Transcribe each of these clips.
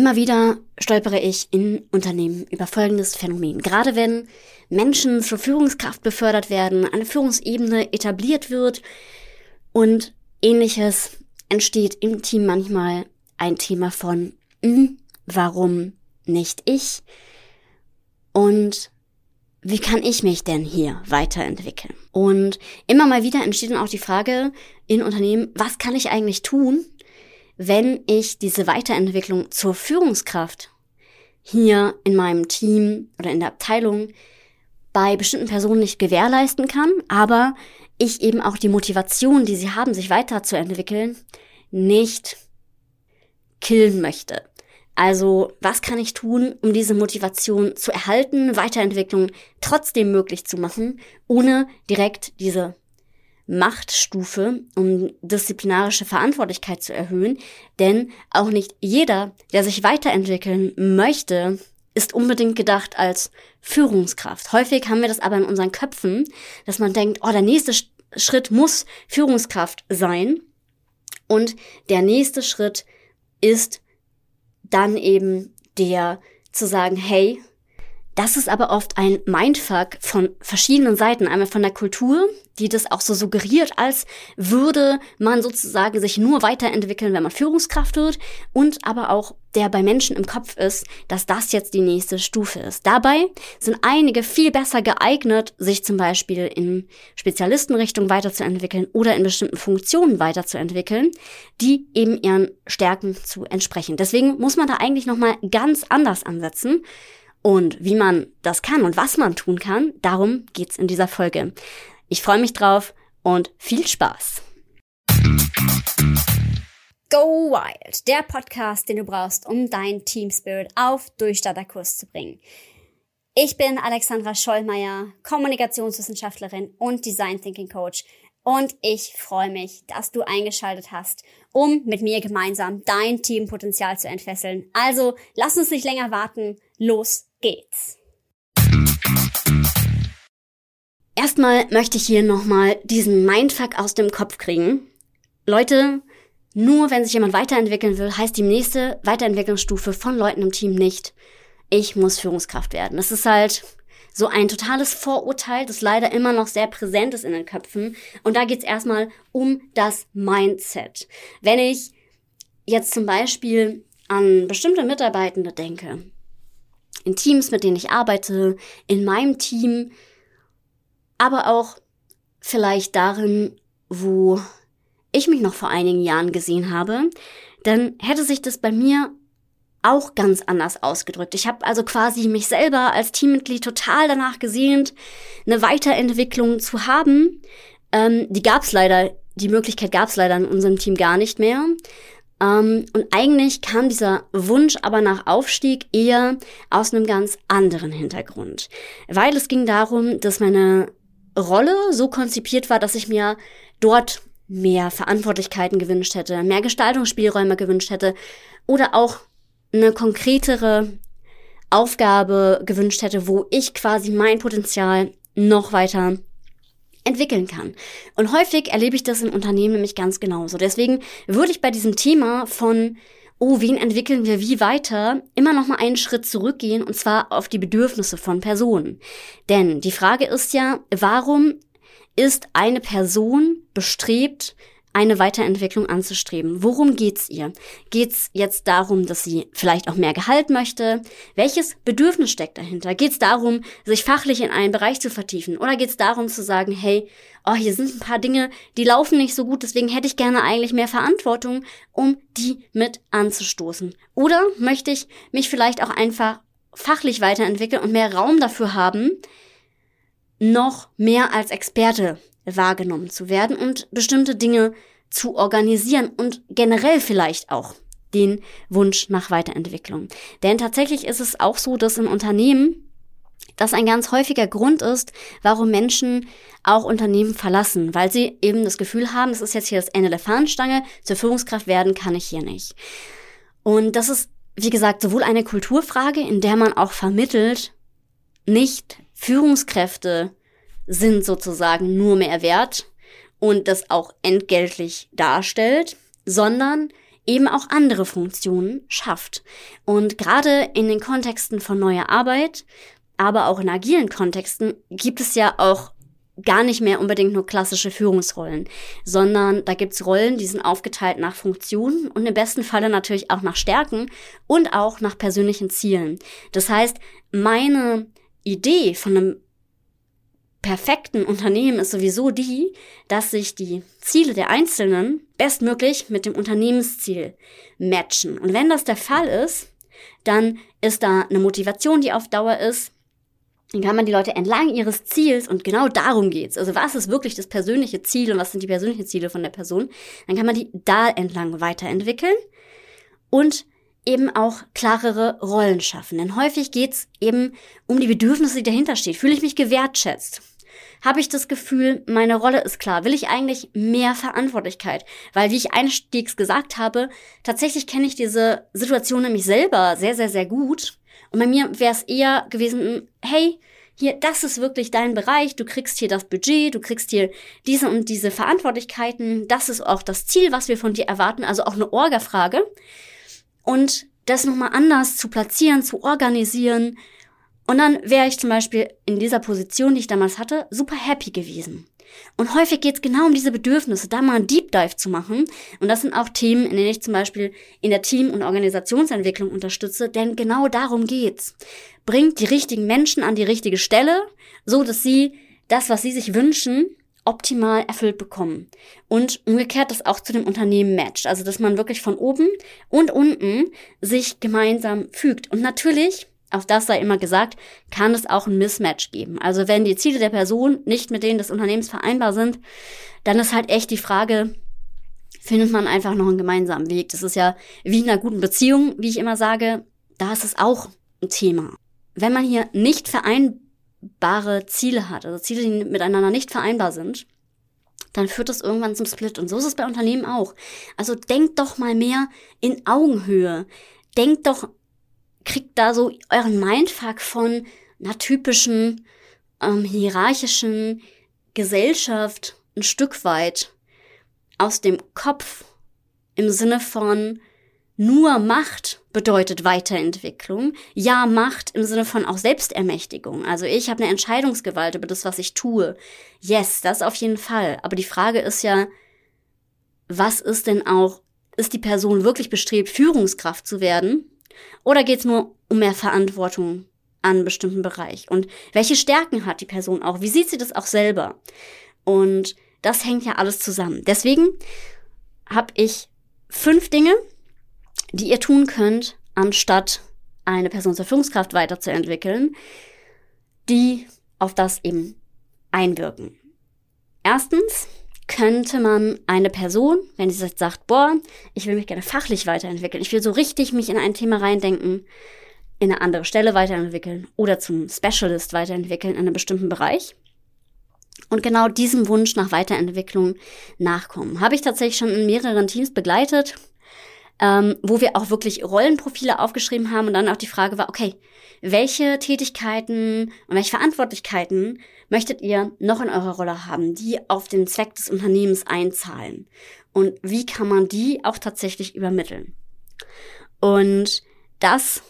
Immer wieder stolpere ich in Unternehmen über folgendes Phänomen. Gerade wenn Menschen zur Führungskraft befördert werden, eine Führungsebene etabliert wird und ähnliches, entsteht im Team manchmal ein Thema von, hm, warum nicht ich? Und wie kann ich mich denn hier weiterentwickeln? Und immer mal wieder entsteht dann auch die Frage in Unternehmen, was kann ich eigentlich tun, wenn ich diese Weiterentwicklung zur Führungskraft hier in meinem Team oder in der Abteilung bei bestimmten Personen nicht gewährleisten kann, aber ich eben auch die Motivation, die sie haben, sich weiterzuentwickeln, nicht killen möchte. Also, was kann ich tun, um diese Motivation zu erhalten, Weiterentwicklung trotzdem möglich zu machen, ohne direkt diese Machtstufe, um disziplinarische Verantwortlichkeit zu erhöhen. Denn auch nicht jeder, der sich weiterentwickeln möchte, ist unbedingt gedacht als Führungskraft. Häufig haben wir das aber in unseren Köpfen, dass man denkt, oh, der nächste Schritt muss Führungskraft sein. Und der nächste Schritt ist dann eben der zu sagen, hey, das ist aber oft ein Mindfuck von verschiedenen Seiten. Einmal von der Kultur, die das auch so suggeriert, als würde man sozusagen sich nur weiterentwickeln, wenn man Führungskraft wird. Und aber auch der bei Menschen im Kopf ist, dass das jetzt die nächste Stufe ist. Dabei sind einige viel besser geeignet, sich zum Beispiel in Spezialistenrichtung weiterzuentwickeln oder in bestimmten Funktionen weiterzuentwickeln, die eben ihren Stärken zu entsprechen. Deswegen muss man da eigentlich nochmal ganz anders ansetzen. Und wie man das kann und was man tun kann, darum geht's in dieser Folge. Ich freue mich drauf und viel Spaß. Go Wild, der Podcast, den du brauchst, um dein Team Spirit auf Durchstarterkurs zu bringen. Ich bin Alexandra Schollmeier, Kommunikationswissenschaftlerin und Design Thinking Coach und ich freue mich, dass du eingeschaltet hast, um mit mir gemeinsam dein Teampotenzial zu entfesseln. Also lass uns nicht länger warten, los geht's. Erstmal möchte ich hier nochmal diesen Mindfuck aus dem Kopf kriegen. Leute, nur wenn sich jemand weiterentwickeln will, heißt die nächste Weiterentwicklungsstufe von Leuten im Team nicht, ich muss Führungskraft werden. Das ist halt so ein totales Vorurteil, das leider immer noch sehr präsent ist in den Köpfen. Und da geht's erstmal um das Mindset. Wenn ich jetzt zum Beispiel an bestimmte Mitarbeitende denke, in Teams, mit denen ich arbeite, in meinem Team, aber auch vielleicht darin, wo ich mich noch vor einigen Jahren gesehen habe, dann hätte sich das bei mir auch ganz anders ausgedrückt. Ich habe also quasi mich selber als Teammitglied total danach gesehnt, eine Weiterentwicklung zu haben. Ähm, die gab's leider, die Möglichkeit gab's leider in unserem Team gar nicht mehr. Ähm, und eigentlich kam dieser Wunsch aber nach Aufstieg eher aus einem ganz anderen Hintergrund. Weil es ging darum, dass meine Rolle so konzipiert war, dass ich mir dort mehr Verantwortlichkeiten gewünscht hätte, mehr Gestaltungsspielräume gewünscht hätte oder auch eine konkretere Aufgabe gewünscht hätte, wo ich quasi mein Potenzial noch weiter entwickeln kann. Und häufig erlebe ich das in Unternehmen nämlich ganz genauso. Deswegen würde ich bei diesem Thema von oh, wen entwickeln wir wie weiter, immer noch mal einen Schritt zurückgehen und zwar auf die Bedürfnisse von Personen. Denn die Frage ist ja, warum ist eine Person bestrebt, eine Weiterentwicklung anzustreben. Worum geht's ihr? Geht's jetzt darum, dass sie vielleicht auch mehr Gehalt möchte? Welches Bedürfnis steckt dahinter? Geht's darum, sich fachlich in einen Bereich zu vertiefen? Oder geht's darum zu sagen, hey, oh, hier sind ein paar Dinge, die laufen nicht so gut, deswegen hätte ich gerne eigentlich mehr Verantwortung, um die mit anzustoßen? Oder möchte ich mich vielleicht auch einfach fachlich weiterentwickeln und mehr Raum dafür haben, noch mehr als Experte wahrgenommen zu werden und bestimmte Dinge zu organisieren und generell vielleicht auch den Wunsch nach Weiterentwicklung. Denn tatsächlich ist es auch so, dass in Unternehmen das ein ganz häufiger Grund ist, warum Menschen auch Unternehmen verlassen, weil sie eben das Gefühl haben, es ist jetzt hier das Ende der Fahnenstange, zur Führungskraft werden kann ich hier nicht. Und das ist, wie gesagt, sowohl eine Kulturfrage, in der man auch vermittelt, nicht Führungskräfte sind sozusagen nur mehr wert und das auch entgeltlich darstellt, sondern eben auch andere Funktionen schafft. Und gerade in den Kontexten von neuer Arbeit, aber auch in agilen Kontexten gibt es ja auch gar nicht mehr unbedingt nur klassische Führungsrollen, sondern da gibt's Rollen, die sind aufgeteilt nach Funktionen und im besten Falle natürlich auch nach Stärken und auch nach persönlichen Zielen. Das heißt, meine Idee von einem perfekten Unternehmen ist sowieso die, dass sich die Ziele der Einzelnen bestmöglich mit dem Unternehmensziel matchen. Und wenn das der Fall ist, dann ist da eine Motivation, die auf Dauer ist. Dann kann man die Leute entlang ihres Ziels, und genau darum geht's. Also was ist wirklich das persönliche Ziel und was sind die persönlichen Ziele von der Person? Dann kann man die da entlang weiterentwickeln und eben auch klarere Rollen schaffen. Denn häufig geht's eben um die Bedürfnisse, die dahinter stehen. Fühle ich mich gewertschätzt? Habe ich das Gefühl, meine Rolle ist klar? Will ich eigentlich mehr Verantwortlichkeit? Weil, wie ich einstiegs gesagt habe, tatsächlich kenne ich diese Situation nämlich selber sehr, sehr, sehr gut. Und bei mir wäre es eher gewesen, hey, hier, das ist wirklich dein Bereich, du kriegst hier das Budget, du kriegst hier diese und diese Verantwortlichkeiten, das ist auch das Ziel, was wir von dir erwarten, also auch eine Orga-Frage und das nochmal anders zu platzieren, zu organisieren. Und dann wäre ich zum Beispiel in dieser Position, die ich damals hatte, super happy gewesen. Und häufig geht es genau um diese Bedürfnisse, da mal einen Deep Dive zu machen. Und das sind auch Themen, in denen ich zum Beispiel in der Team- und Organisationsentwicklung unterstütze, denn genau darum geht's. Bringt die richtigen Menschen an die richtige Stelle, so dass sie das, was sie sich wünschen, optimal erfüllt bekommen. Und umgekehrt das auch zu dem Unternehmen matcht. Also, dass man wirklich von oben und unten sich gemeinsam fügt. Und natürlich, auch das sei immer gesagt, kann es auch ein Mismatch geben. Also, wenn die Ziele der Person nicht mit denen des Unternehmens vereinbar sind, dann ist halt echt die Frage, findet man einfach noch einen gemeinsamen Weg. Das ist ja wie in einer guten Beziehung, wie ich immer sage, da ist es auch ein Thema. Wenn man hier nicht vereinbare Ziele hat, also Ziele, die miteinander nicht vereinbar sind, dann führt das irgendwann zum Split. Und so ist es bei Unternehmen auch. Also denkt doch mal mehr in Augenhöhe. Denkt doch, kriegt da so euren Mindfuck von einer typischen ähm, hierarchischen Gesellschaft ein Stück weit aus dem Kopf im Sinne von nur Macht bedeutet Weiterentwicklung. Ja, Macht im Sinne von auch Selbstermächtigung. Also ich habe eine Entscheidungsgewalt über das, was ich tue. Yes, das auf jeden Fall. Aber die Frage ist ja, was ist denn auch, ist die Person wirklich bestrebt, Führungskraft zu werden? Oder geht es nur um mehr Verantwortung an einem bestimmten Bereich? Und welche Stärken hat die Person auch? Wie sieht sie das auch selber? Und das hängt ja alles zusammen. Deswegen habe ich fünf Dinge, die ihr tun könnt, anstatt eine Person zur Führungskraft weiterzuentwickeln, die auf das eben einwirken. Erstens könnte man eine Person, wenn sie sagt, boah, ich will mich gerne fachlich weiterentwickeln, ich will so richtig mich in ein Thema reindenken, in eine andere Stelle weiterentwickeln oder zum Specialist weiterentwickeln in einem bestimmten Bereich. Und genau diesem Wunsch nach Weiterentwicklung nachkommen. Habe ich tatsächlich schon in mehreren Teams begleitet, ähm, wo wir auch wirklich Rollenprofile aufgeschrieben haben und dann auch die Frage war, okay, welche Tätigkeiten und welche Verantwortlichkeiten möchtet ihr noch in eurer Rolle haben, die auf den Zweck des Unternehmens einzahlen? Und wie kann man die auch tatsächlich übermitteln? Und das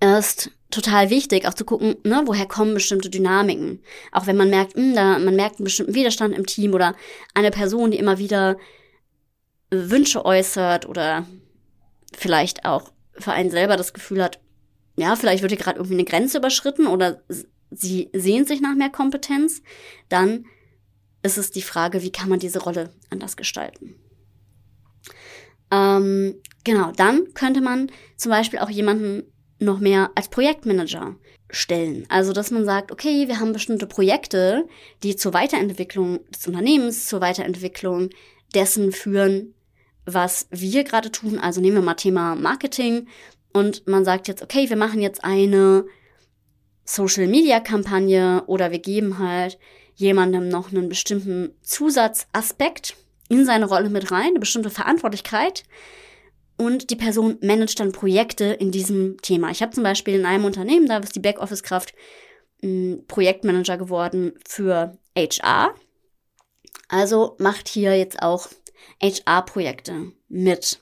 ist total wichtig, auch zu gucken, ne, woher kommen bestimmte Dynamiken. Auch wenn man merkt, mh, hm, da, man merkt einen bestimmten Widerstand im Team oder eine Person, die immer wieder Wünsche äußert oder vielleicht auch für einen selber das Gefühl hat, ja, vielleicht wird hier gerade irgendwie eine Grenze überschritten oder sie sehen sich nach mehr Kompetenz, dann ist es die Frage, wie kann man diese Rolle anders gestalten. Ähm, genau, dann könnte man zum Beispiel auch jemanden noch mehr als Projektmanager stellen. Also, dass man sagt, okay, wir haben bestimmte Projekte, die zur Weiterentwicklung des Unternehmens, zur Weiterentwicklung dessen führen, was wir gerade tun. Also nehmen wir mal Thema Marketing und man sagt jetzt, okay, wir machen jetzt eine Social Media Kampagne oder wir geben halt jemandem noch einen bestimmten Zusatzaspekt in seine Rolle mit rein, eine bestimmte Verantwortlichkeit. Und die Person managt dann Projekte in diesem Thema. Ich habe zum Beispiel in einem Unternehmen, da ist die Backoffice-Kraft Projektmanager geworden für HR. Also macht hier jetzt auch HR-Projekte mit.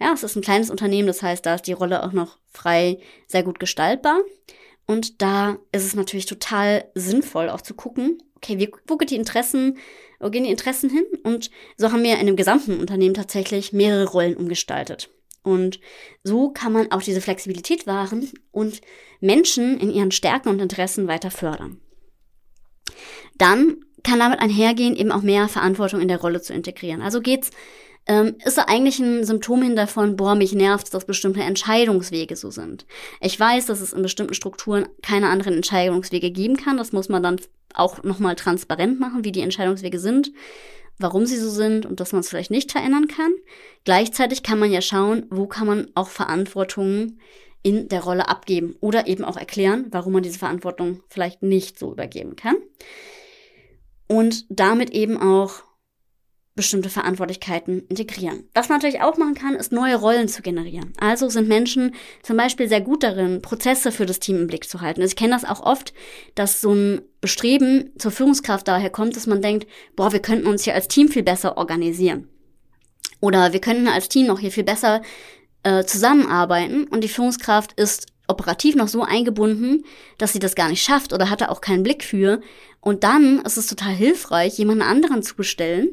Ja, es ist ein kleines Unternehmen, das heißt, da ist die Rolle auch noch frei sehr gut gestaltbar. Und da ist es natürlich total sinnvoll, auch zu gucken, okay, wie, wo geht die Interessen, wo gehen die Interessen hin? Und so haben wir in dem gesamten Unternehmen tatsächlich mehrere Rollen umgestaltet. Und so kann man auch diese Flexibilität wahren und Menschen in ihren Stärken und Interessen weiter fördern. Dann kann damit einhergehen, eben auch mehr Verantwortung in der Rolle zu integrieren. Also geht's ähm, ist da eigentlich ein Symptom hin davon, boah, mich nervt, dass bestimmte Entscheidungswege so sind. Ich weiß, dass es in bestimmten Strukturen keine anderen Entscheidungswege geben kann. Das muss man dann auch nochmal transparent machen, wie die Entscheidungswege sind, warum sie so sind und dass man es vielleicht nicht verändern kann. Gleichzeitig kann man ja schauen, wo kann man auch Verantwortung in der Rolle abgeben oder eben auch erklären, warum man diese Verantwortung vielleicht nicht so übergeben kann. Und damit eben auch bestimmte Verantwortlichkeiten integrieren. Was man natürlich auch machen kann, ist neue Rollen zu generieren. Also sind Menschen zum Beispiel sehr gut darin, Prozesse für das Team im Blick zu halten. Also ich kenne das auch oft, dass so ein Bestreben zur Führungskraft daher kommt, dass man denkt, boah, wir könnten uns hier als Team viel besser organisieren. Oder wir könnten als Team noch hier viel besser äh, zusammenarbeiten und die Führungskraft ist operativ noch so eingebunden, dass sie das gar nicht schafft oder hatte auch keinen Blick für. Und dann ist es total hilfreich, jemanden anderen zu bestellen,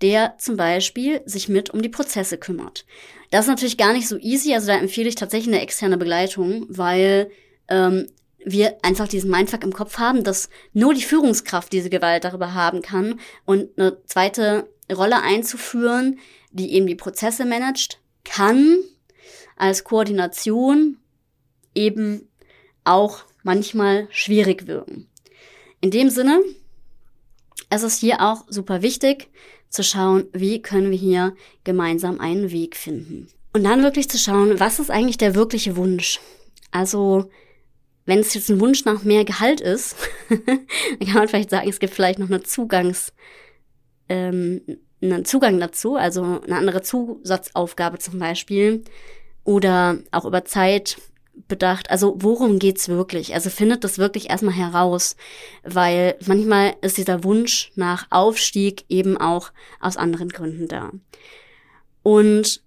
der zum Beispiel sich mit um die Prozesse kümmert. Das ist natürlich gar nicht so easy, also da empfehle ich tatsächlich eine externe Begleitung, weil ähm, wir einfach diesen Mindfuck im Kopf haben, dass nur die Führungskraft diese Gewalt darüber haben kann und eine zweite Rolle einzuführen, die eben die Prozesse managt, kann als Koordination eben auch manchmal schwierig wirken. In dem Sinne, es ist hier auch super wichtig zu schauen, wie können wir hier gemeinsam einen Weg finden. Und dann wirklich zu schauen, was ist eigentlich der wirkliche Wunsch? Also, wenn es jetzt ein Wunsch nach mehr Gehalt ist, dann kann man vielleicht sagen, es gibt vielleicht noch eine Zugangs, ähm, einen Zugang dazu, also eine andere Zusatzaufgabe zum Beispiel, oder auch über Zeit bedacht, also worum geht's wirklich? Also findet das wirklich erstmal heraus, weil manchmal ist dieser Wunsch nach Aufstieg eben auch aus anderen Gründen da. Und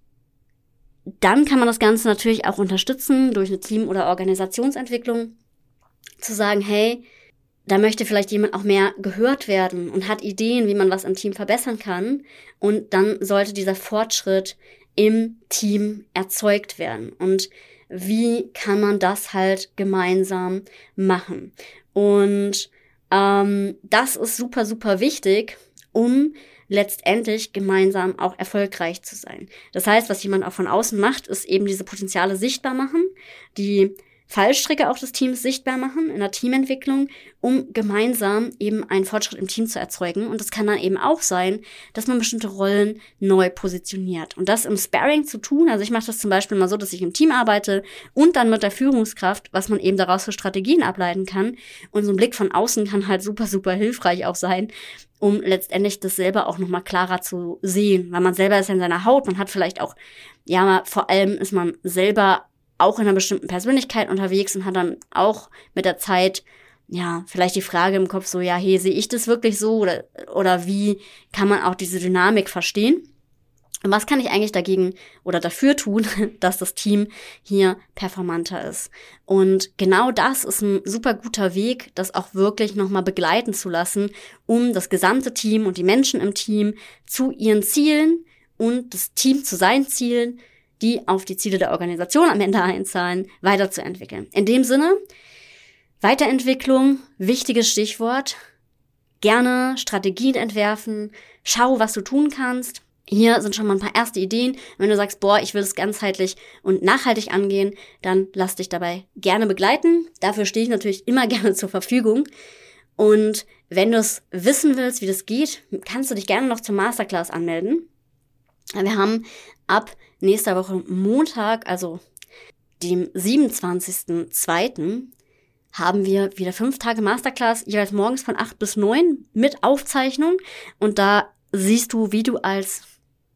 dann kann man das Ganze natürlich auch unterstützen durch eine Team- oder Organisationsentwicklung, zu sagen, hey, da möchte vielleicht jemand auch mehr gehört werden und hat Ideen, wie man was im Team verbessern kann. Und dann sollte dieser Fortschritt im Team erzeugt werden. Und wie kann man das halt gemeinsam machen. Und ähm, das ist super, super wichtig, um letztendlich gemeinsam auch erfolgreich zu sein. Das heißt, was jemand auch von außen macht, ist eben diese Potenziale sichtbar machen, die Fallstricke auch des Teams sichtbar machen in der Teamentwicklung, um gemeinsam eben einen Fortschritt im Team zu erzeugen. Und das kann dann eben auch sein, dass man bestimmte Rollen neu positioniert. Und das im Sparring zu tun, also ich mache das zum Beispiel mal so, dass ich im Team arbeite und dann mit der Führungskraft, was man eben daraus für Strategien ableiten kann. Und so ein Blick von außen kann halt super, super hilfreich auch sein, um letztendlich das selber auch nochmal klarer zu sehen. Weil man selber ist ja in seiner Haut, man hat vielleicht auch, ja, vor allem ist man selber auch in einer bestimmten Persönlichkeit unterwegs und hat dann auch mit der Zeit ja, vielleicht die Frage im Kopf so, ja, hey, sehe ich das wirklich so oder, oder wie kann man auch diese Dynamik verstehen? Und was kann ich eigentlich dagegen oder dafür tun, dass das Team hier performanter ist? Und genau das ist ein super guter Weg, das auch wirklich nochmal begleiten zu lassen, um das gesamte Team und die Menschen im Team zu ihren Zielen und das Team zu seinen Zielen die auf die Ziele der Organisation am Ende einzahlen, weiterzuentwickeln. In dem Sinne, Weiterentwicklung, wichtiges Stichwort. Gerne Strategien entwerfen, schau, was du tun kannst. Hier sind schon mal ein paar erste Ideen. Wenn du sagst, boah, ich will es ganzheitlich und nachhaltig angehen, dann lass dich dabei gerne begleiten. Dafür stehe ich natürlich immer gerne zur Verfügung. Und wenn du es wissen willst, wie das geht, kannst du dich gerne noch zur Masterclass anmelden. Wir haben ab nächster Woche Montag, also dem 27.02., haben wir wieder fünf Tage Masterclass, jeweils morgens von acht bis neun mit Aufzeichnung. Und da siehst du, wie du als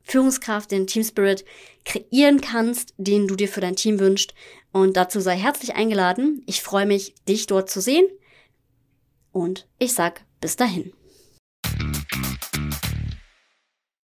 Führungskraft den Team Spirit kreieren kannst, den du dir für dein Team wünschst. Und dazu sei herzlich eingeladen. Ich freue mich, dich dort zu sehen. Und ich sag bis dahin.